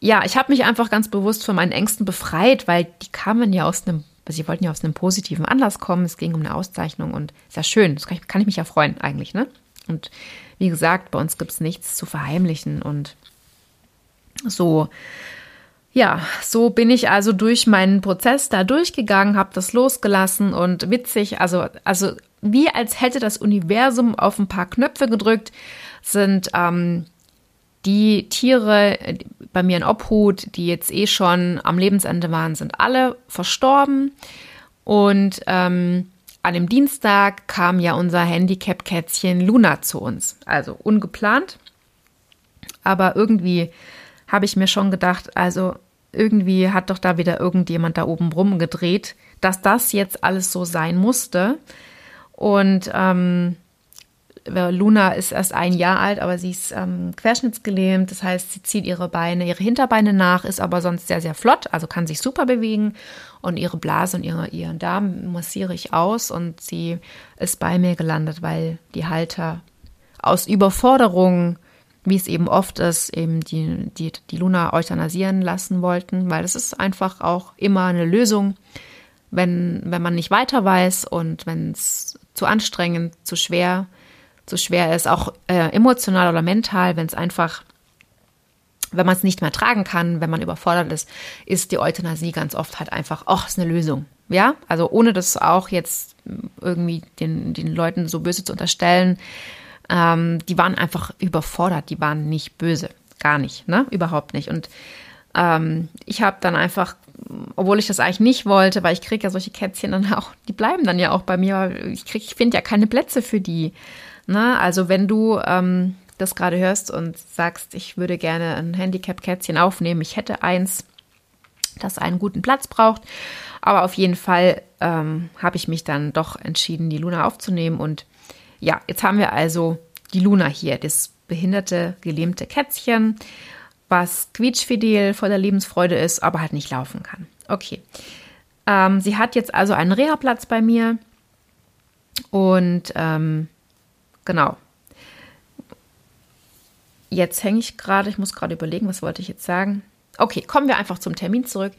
Speaker 1: ja, ich habe mich einfach ganz bewusst von meinen Ängsten befreit, weil die kamen ja aus einem, sie wollten ja aus einem positiven Anlass kommen. Es ging um eine Auszeichnung und ist ja schön. Das kann ich, kann ich mich ja freuen eigentlich, ne? Und wie gesagt, bei uns gibt es nichts zu verheimlichen und so. Ja, so bin ich also durch meinen Prozess da durchgegangen, habe das losgelassen und witzig, also, also wie als hätte das Universum auf ein paar Knöpfe gedrückt, sind ähm, die Tiere bei mir in Obhut, die jetzt eh schon am Lebensende waren, sind alle verstorben. Und ähm, an dem Dienstag kam ja unser Handicap-Kätzchen Luna zu uns. Also ungeplant. Aber irgendwie habe ich mir schon gedacht, also irgendwie hat doch da wieder irgendjemand da oben rumgedreht, dass das jetzt alles so sein musste. Und ähm, Luna ist erst ein Jahr alt, aber sie ist ähm, querschnittsgelähmt. Das heißt, sie zieht ihre Beine, ihre Hinterbeine nach, ist aber sonst sehr, sehr flott, also kann sich super bewegen. Und ihre Blase und ihre, ihren Darm massiere ich aus und sie ist bei mir gelandet, weil die Halter aus Überforderung, wie es eben oft ist, eben die, die, die Luna euthanasieren lassen wollten, weil das ist einfach auch immer eine Lösung, wenn, wenn man nicht weiter weiß und wenn es zu anstrengend, zu schwer ist so schwer ist, auch äh, emotional oder mental, wenn es einfach, wenn man es nicht mehr tragen kann, wenn man überfordert ist, ist die Euthanasie ganz oft halt einfach, ach, ist eine Lösung. Ja, also ohne das auch jetzt irgendwie den, den Leuten so böse zu unterstellen, ähm, die waren einfach überfordert, die waren nicht böse, gar nicht, ne, überhaupt nicht. Und ähm, ich habe dann einfach obwohl ich das eigentlich nicht wollte, weil ich kriege ja solche Kätzchen dann [LAUGHS] auch, die bleiben dann ja auch bei mir. Ich ich finde ja keine Plätze für die. Na, also wenn du ähm, das gerade hörst und sagst, ich würde gerne ein Handicap-Kätzchen aufnehmen, ich hätte eins, das einen guten Platz braucht. Aber auf jeden Fall ähm, habe ich mich dann doch entschieden, die Luna aufzunehmen. Und ja, jetzt haben wir also die Luna hier, das behinderte, gelähmte Kätzchen, was quietschfidel vor der Lebensfreude ist, aber halt nicht laufen kann. Okay. Ähm, sie hat jetzt also einen Reha-Platz bei mir. Und ähm, Genau. Jetzt hänge ich gerade, ich muss gerade überlegen, was wollte ich jetzt sagen. Okay, kommen wir einfach zum Termin zurück.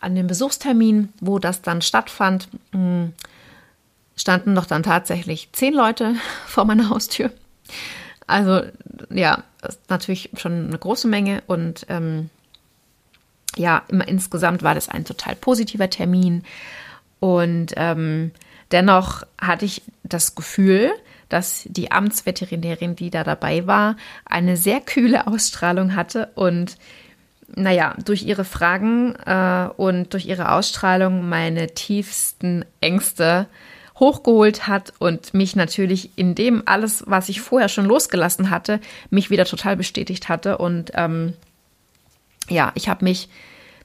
Speaker 1: An dem Besuchstermin, wo das dann stattfand, hm, standen doch dann tatsächlich zehn Leute [LAUGHS] vor meiner Haustür. Also ja, natürlich schon eine große Menge und ähm, ja, immer insgesamt war das ein total positiver Termin und ähm, dennoch hatte ich das Gefühl, dass die Amtsveterinärin, die da dabei war, eine sehr kühle Ausstrahlung hatte und naja, durch ihre Fragen äh, und durch ihre Ausstrahlung meine tiefsten Ängste hochgeholt hat und mich natürlich in dem alles, was ich vorher schon losgelassen hatte, mich wieder total bestätigt hatte. Und ähm, ja, ich habe mich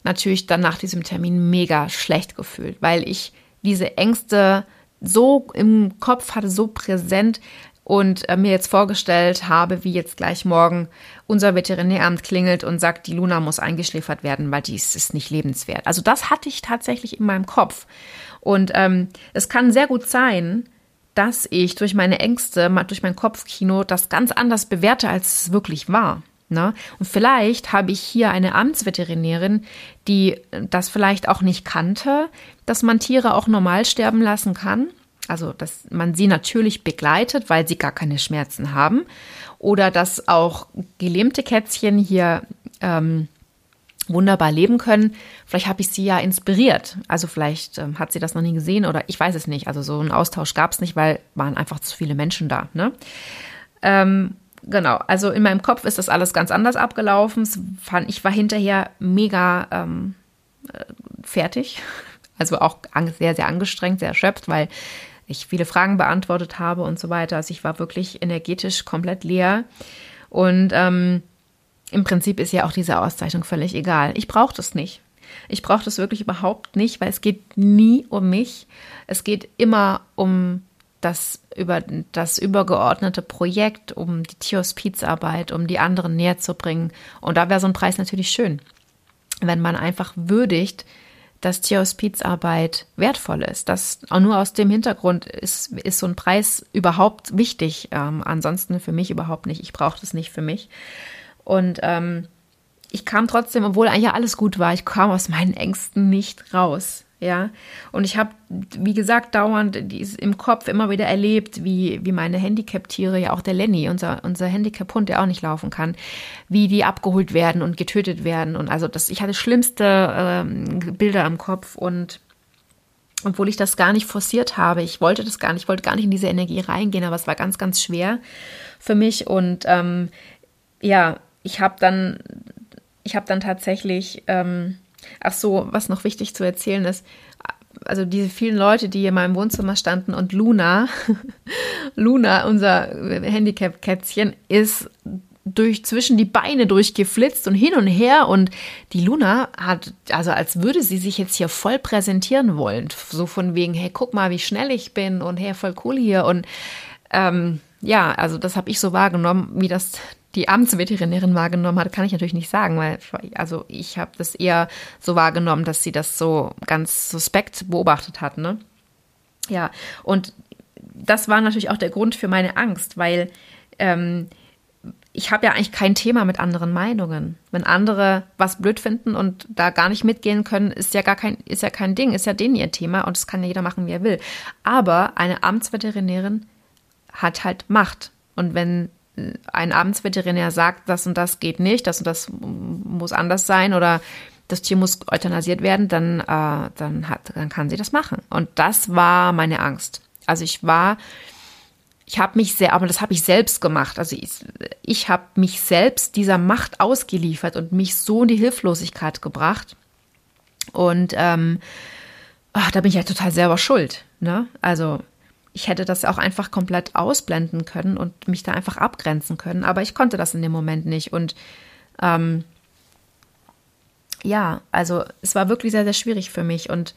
Speaker 1: natürlich dann nach diesem Termin mega schlecht gefühlt, weil ich diese Ängste so im Kopf hatte, so präsent und äh, mir jetzt vorgestellt habe, wie jetzt gleich morgen unser Veterinäramt klingelt und sagt, die Luna muss eingeschläfert werden, weil die ist, ist nicht lebenswert. Also das hatte ich tatsächlich in meinem Kopf. Und ähm, es kann sehr gut sein, dass ich durch meine Ängste, durch mein Kopfkino das ganz anders bewerte, als es wirklich war. Ne? Und vielleicht habe ich hier eine Amtsveterinärin, die das vielleicht auch nicht kannte, dass man Tiere auch normal sterben lassen kann. Also, dass man sie natürlich begleitet, weil sie gar keine Schmerzen haben. Oder dass auch gelähmte Kätzchen hier ähm, wunderbar leben können. Vielleicht habe ich sie ja inspiriert. Also vielleicht ähm, hat sie das noch nie gesehen oder ich weiß es nicht. Also so einen Austausch gab es nicht, weil waren einfach zu viele Menschen da. Ne? Ähm, genau, also in meinem Kopf ist das alles ganz anders abgelaufen. Ich war hinterher mega ähm, äh, fertig. [LAUGHS] Also auch sehr, sehr angestrengt, sehr erschöpft, weil ich viele Fragen beantwortet habe und so weiter. Also ich war wirklich energetisch komplett leer. Und ähm, im Prinzip ist ja auch diese Auszeichnung völlig egal. Ich brauche das nicht. Ich brauche das wirklich überhaupt nicht, weil es geht nie um mich. Es geht immer um das über das übergeordnete Projekt, um die Tierhospizarbeit, um die anderen näher zu bringen. Und da wäre so ein Preis natürlich schön, wenn man einfach würdigt, dass Tierhospizarbeit wertvoll ist. Das auch nur aus dem Hintergrund ist, ist so ein Preis überhaupt wichtig. Ähm, ansonsten für mich überhaupt nicht. Ich brauche das nicht für mich. Und ähm, ich kam trotzdem, obwohl eigentlich alles gut war, ich kam aus meinen Ängsten nicht raus. Ja, und ich habe, wie gesagt, dauernd im Kopf immer wieder erlebt, wie, wie meine Handicap-Tiere, ja auch der Lenny, unser, unser Handicap-Hund, der auch nicht laufen kann, wie die abgeholt werden und getötet werden. Und also das, ich hatte schlimmste ähm, Bilder im Kopf und obwohl ich das gar nicht forciert habe, ich wollte das gar nicht, ich wollte gar nicht in diese Energie reingehen, aber es war ganz, ganz schwer für mich. Und ähm, ja, ich habe dann, ich habe dann tatsächlich, ähm, ach so, was noch wichtig zu erzählen ist, also diese vielen Leute, die in meinem Wohnzimmer standen und Luna, [LAUGHS] Luna, unser Handicap-Kätzchen, ist durch zwischen die Beine durchgeflitzt und hin und her und die Luna hat, also als würde sie sich jetzt hier voll präsentieren wollen, so von wegen, hey, guck mal, wie schnell ich bin und hey, voll cool hier. Und ähm, ja, also das habe ich so wahrgenommen, wie das die Amtsveterinärin wahrgenommen hat, kann ich natürlich nicht sagen, weil also ich habe das eher so wahrgenommen, dass sie das so ganz suspekt beobachtet hat, ne? Ja, und das war natürlich auch der Grund für meine Angst, weil ähm, ich habe ja eigentlich kein Thema mit anderen Meinungen. Wenn andere was blöd finden und da gar nicht mitgehen können, ist ja gar kein, ist ja kein Ding, ist ja denen ihr Thema und das kann ja jeder machen, wie er will. Aber eine Amtsveterinärin hat halt Macht. Und wenn ein Amtsveterinär sagt, das und das geht nicht, das und das muss anders sein oder das Tier muss euthanasiert werden, dann, äh, dann, hat, dann kann sie das machen. Und das war meine Angst. Also ich war, ich habe mich sehr, aber das habe ich selbst gemacht. Also ich, ich habe mich selbst dieser Macht ausgeliefert und mich so in die Hilflosigkeit gebracht. Und ähm, ach, da bin ich ja total selber schuld. Ne? Also ich hätte das auch einfach komplett ausblenden können und mich da einfach abgrenzen können, aber ich konnte das in dem Moment nicht. Und ähm, ja, also es war wirklich sehr, sehr schwierig für mich. Und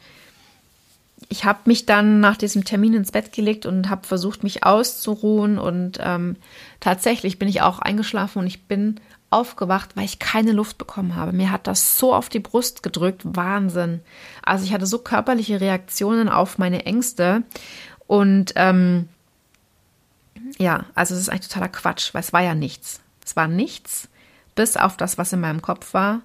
Speaker 1: ich habe mich dann nach diesem Termin ins Bett gelegt und habe versucht, mich auszuruhen. Und ähm, tatsächlich bin ich auch eingeschlafen und ich bin aufgewacht, weil ich keine Luft bekommen habe. Mir hat das so auf die Brust gedrückt. Wahnsinn. Also ich hatte so körperliche Reaktionen auf meine Ängste. Und ähm, ja, also es ist eigentlich totaler Quatsch, weil es war ja nichts. Es war nichts, bis auf das, was in meinem Kopf war.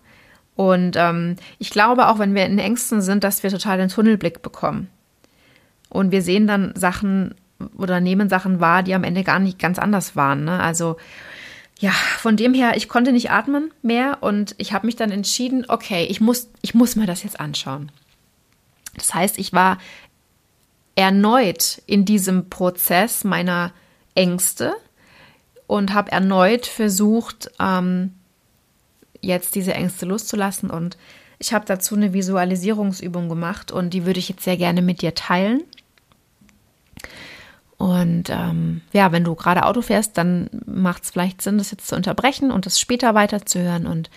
Speaker 1: Und ähm, ich glaube auch, wenn wir in Ängsten sind, dass wir total den Tunnelblick bekommen. Und wir sehen dann Sachen oder nehmen Sachen wahr, die am Ende gar nicht ganz anders waren. Ne? Also ja, von dem her, ich konnte nicht atmen mehr und ich habe mich dann entschieden, okay, ich muss, ich muss mir das jetzt anschauen. Das heißt, ich war erneut in diesem Prozess meiner Ängste und habe erneut versucht, ähm, jetzt diese Ängste loszulassen. Und ich habe dazu eine Visualisierungsübung gemacht und die würde ich jetzt sehr gerne mit dir teilen. Und ähm, ja, wenn du gerade Auto fährst, dann macht es vielleicht Sinn, das jetzt zu unterbrechen und das später weiterzuhören. Und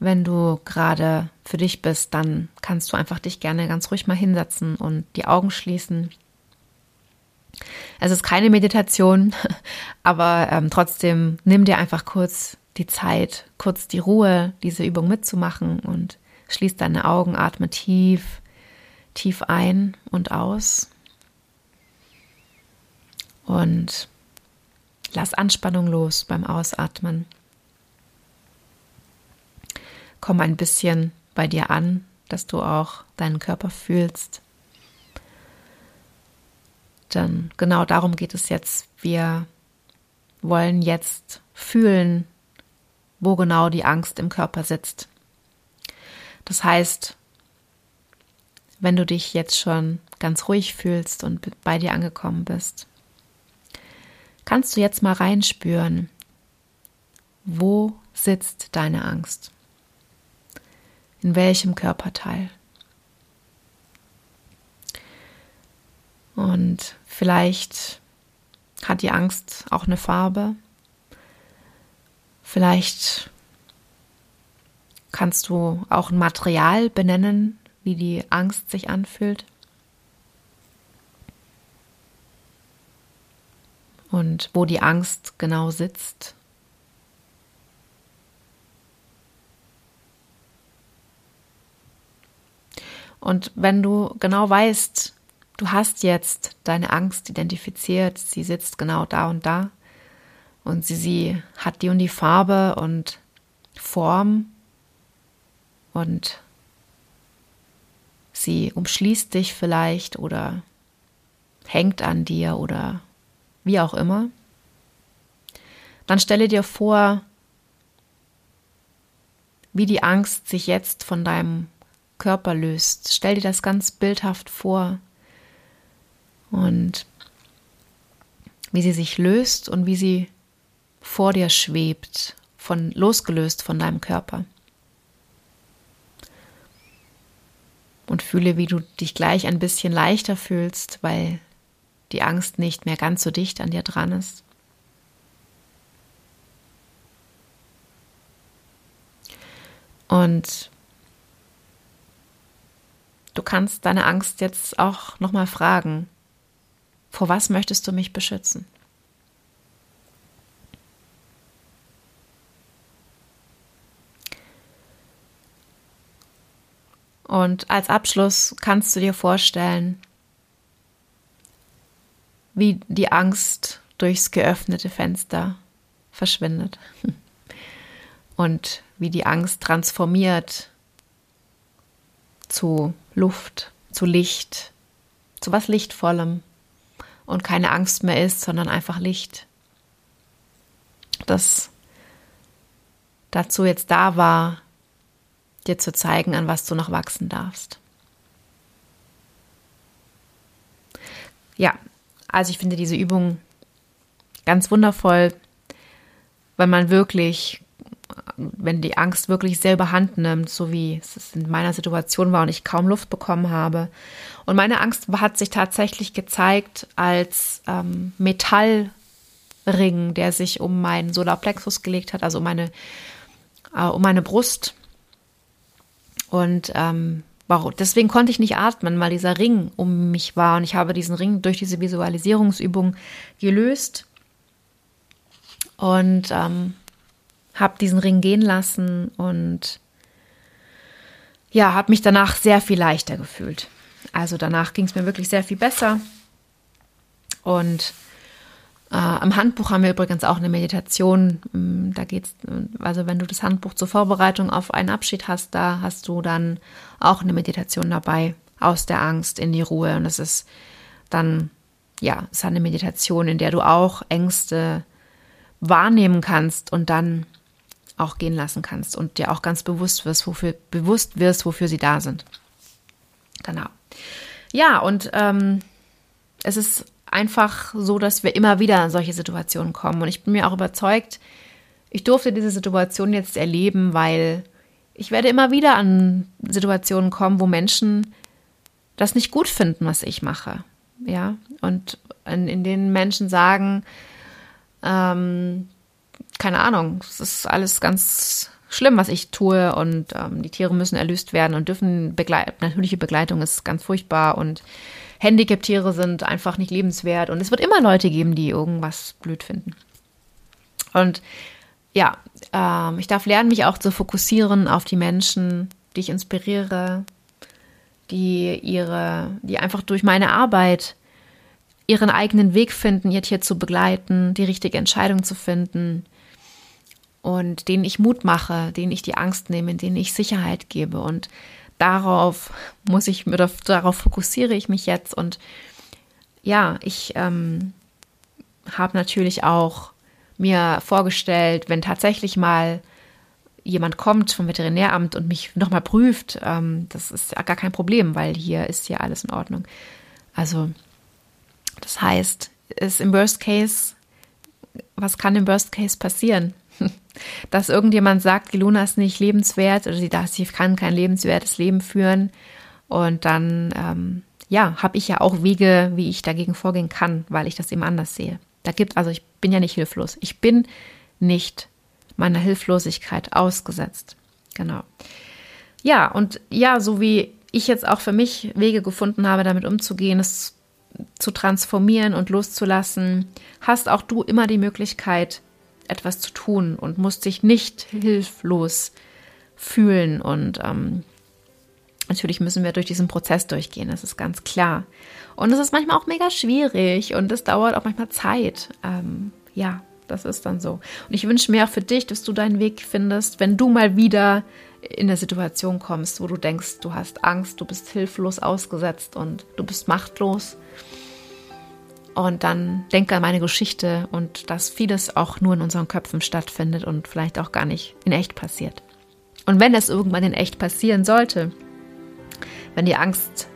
Speaker 1: wenn du gerade für dich bist, dann kannst du einfach dich gerne ganz ruhig mal hinsetzen und die Augen schließen. Es ist keine Meditation, [LAUGHS] aber ähm, trotzdem nimm dir einfach kurz die Zeit, kurz die Ruhe, diese Übung mitzumachen und schließ deine Augen, atme tief, tief ein und aus und lass Anspannung los beim Ausatmen komm ein bisschen bei dir an, dass du auch deinen Körper fühlst. Denn genau darum geht es jetzt. Wir wollen jetzt fühlen, wo genau die Angst im Körper sitzt. Das heißt, wenn du dich jetzt schon ganz ruhig fühlst und bei dir angekommen bist, kannst du jetzt mal reinspüren, wo sitzt deine Angst? In welchem Körperteil? Und vielleicht hat die Angst auch eine Farbe. Vielleicht kannst du auch ein Material benennen, wie die Angst sich anfühlt. Und wo die Angst genau sitzt. Und wenn du genau weißt, du hast jetzt deine Angst identifiziert, sie sitzt genau da und da und sie, sie hat die und die Farbe und Form und sie umschließt dich vielleicht oder hängt an dir oder wie auch immer, dann stelle dir vor, wie die Angst sich jetzt von deinem Körper löst. Stell dir das ganz bildhaft vor und wie sie sich löst und wie sie vor dir schwebt, von losgelöst von deinem Körper. Und fühle, wie du dich gleich ein bisschen leichter fühlst, weil die Angst nicht mehr ganz so dicht an dir dran ist. Und du kannst deine Angst jetzt auch nochmal fragen, vor was möchtest du mich beschützen? Und als Abschluss kannst du dir vorstellen, wie die Angst durchs geöffnete Fenster verschwindet [LAUGHS] und wie die Angst transformiert zu Luft, zu Licht, zu was Lichtvollem und keine Angst mehr ist, sondern einfach Licht. Das dazu jetzt da war, dir zu zeigen, an was du noch wachsen darfst. Ja, also ich finde diese Übung ganz wundervoll, weil man wirklich, wenn die Angst wirklich selber Hand nimmt, so wie es in meiner Situation war und ich kaum Luft bekommen habe. Und meine Angst hat sich tatsächlich gezeigt als ähm, Metallring, der sich um meinen Solarplexus gelegt hat, also um meine, äh, um meine Brust. Und ähm? Deswegen konnte ich nicht atmen, weil dieser Ring um mich war. Und ich habe diesen Ring durch diese Visualisierungsübung gelöst und ähm, habe diesen Ring gehen lassen und ja, habe mich danach sehr viel leichter gefühlt. Also danach ging es mir wirklich sehr viel besser. Und äh, Im Handbuch haben wir übrigens auch eine Meditation. Mm, da geht's, also wenn du das Handbuch zur Vorbereitung auf einen Abschied hast, da hast du dann auch eine Meditation dabei aus der Angst in die Ruhe. Und es ist dann, ja, es ist eine Meditation, in der du auch Ängste wahrnehmen kannst und dann auch gehen lassen kannst und dir auch ganz bewusst wirst, wofür bewusst wirst, wofür sie da sind. Genau. Ja, und ähm, es ist einfach so, dass wir immer wieder in solche Situationen kommen. Und ich bin mir auch überzeugt, ich durfte diese Situation jetzt erleben, weil ich werde immer wieder an Situationen kommen, wo Menschen das nicht gut finden, was ich mache. Ja, und in, in denen Menschen sagen, ähm, keine Ahnung, es ist alles ganz schlimm, was ich tue und ähm, die Tiere müssen erlöst werden und dürfen Begleit natürliche Begleitung ist ganz furchtbar und Handicap-Tiere sind einfach nicht lebenswert und es wird immer Leute geben, die irgendwas blöd finden. Und ja, ähm, ich darf lernen, mich auch zu fokussieren auf die Menschen, die ich inspiriere, die ihre, die einfach durch meine Arbeit ihren eigenen Weg finden, ihr Tier zu begleiten, die richtige Entscheidung zu finden und denen ich Mut mache, denen ich die Angst nehme, denen ich Sicherheit gebe und darauf muss ich mir, darauf fokussiere ich mich jetzt und ja, ich ähm, habe natürlich auch mir vorgestellt, wenn tatsächlich mal jemand kommt vom Veterinäramt und mich nochmal prüft, ähm, das ist ja gar kein Problem, weil hier ist ja alles in Ordnung. Also, das heißt, ist im Worst Case, was kann im Worst Case passieren? [LAUGHS] Dass irgendjemand sagt, die Luna ist nicht lebenswert oder sie, sie kann kein lebenswertes Leben führen. Und dann, ähm, ja, habe ich ja auch Wege, wie ich dagegen vorgehen kann, weil ich das eben anders sehe. Da gibt, also ich bin ja nicht hilflos. Ich bin nicht meiner Hilflosigkeit ausgesetzt. Genau. Ja, und ja, so wie ich jetzt auch für mich Wege gefunden habe, damit umzugehen, es zu transformieren und loszulassen, hast auch du immer die Möglichkeit, etwas zu tun und musst dich nicht hilflos fühlen. Und ähm, natürlich müssen wir durch diesen Prozess durchgehen, das ist ganz klar. Und es ist manchmal auch mega schwierig und es dauert auch manchmal Zeit. Ähm, ja, das ist dann so. Und ich wünsche mir auch für dich, dass du deinen Weg findest, wenn du mal wieder in der Situation kommst, wo du denkst, du hast Angst, du bist hilflos ausgesetzt und du bist machtlos. Und dann denk an meine Geschichte und dass vieles auch nur in unseren Köpfen stattfindet und vielleicht auch gar nicht in echt passiert. Und wenn es irgendwann in echt passieren sollte, wenn die Angst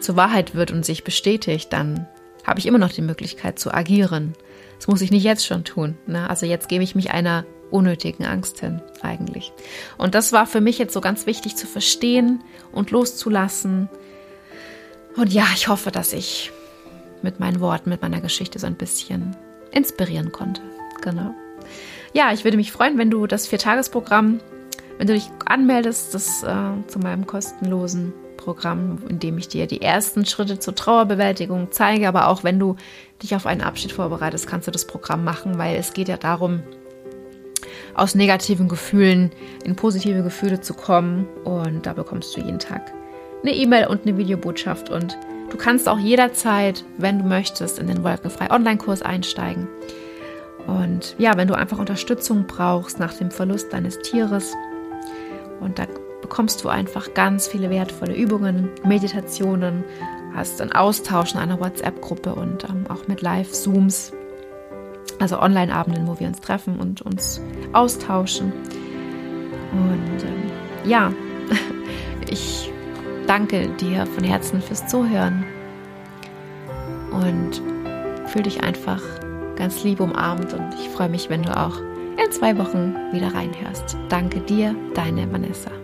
Speaker 1: zur Wahrheit wird und sich bestätigt, dann habe ich immer noch die Möglichkeit zu agieren. Das muss ich nicht jetzt schon tun. Ne? Also jetzt gebe ich mich einer unnötigen Angst hin, eigentlich. Und das war für mich jetzt so ganz wichtig zu verstehen und loszulassen. Und ja, ich hoffe, dass ich mit meinen Worten, mit meiner Geschichte so ein bisschen inspirieren konnte. Genau. Ja, ich würde mich freuen, wenn du das Viertagesprogramm, wenn du dich anmeldest, das äh, zu meinem kostenlosen Programm, in dem ich dir die ersten Schritte zur Trauerbewältigung zeige. Aber auch wenn du dich auf einen Abschied vorbereitest, kannst du das Programm machen, weil es geht ja darum, aus negativen Gefühlen in positive Gefühle zu kommen. Und da bekommst du jeden Tag eine E-Mail und eine Videobotschaft. Und du kannst auch jederzeit, wenn du möchtest, in den Wolkenfrei Online-Kurs einsteigen. Und ja, wenn du einfach Unterstützung brauchst nach dem Verlust deines Tieres, und da bekommst du einfach ganz viele wertvolle Übungen, Meditationen, hast einen Austausch in einer WhatsApp-Gruppe und ähm, auch mit Live-Zooms also Online-Abenden, wo wir uns treffen und uns austauschen. Und ähm, ja, [LAUGHS] ich danke dir von Herzen fürs Zuhören und fühle dich einfach ganz lieb umarmt und ich freue mich, wenn du auch in zwei Wochen wieder reinhörst. Danke dir, deine Vanessa.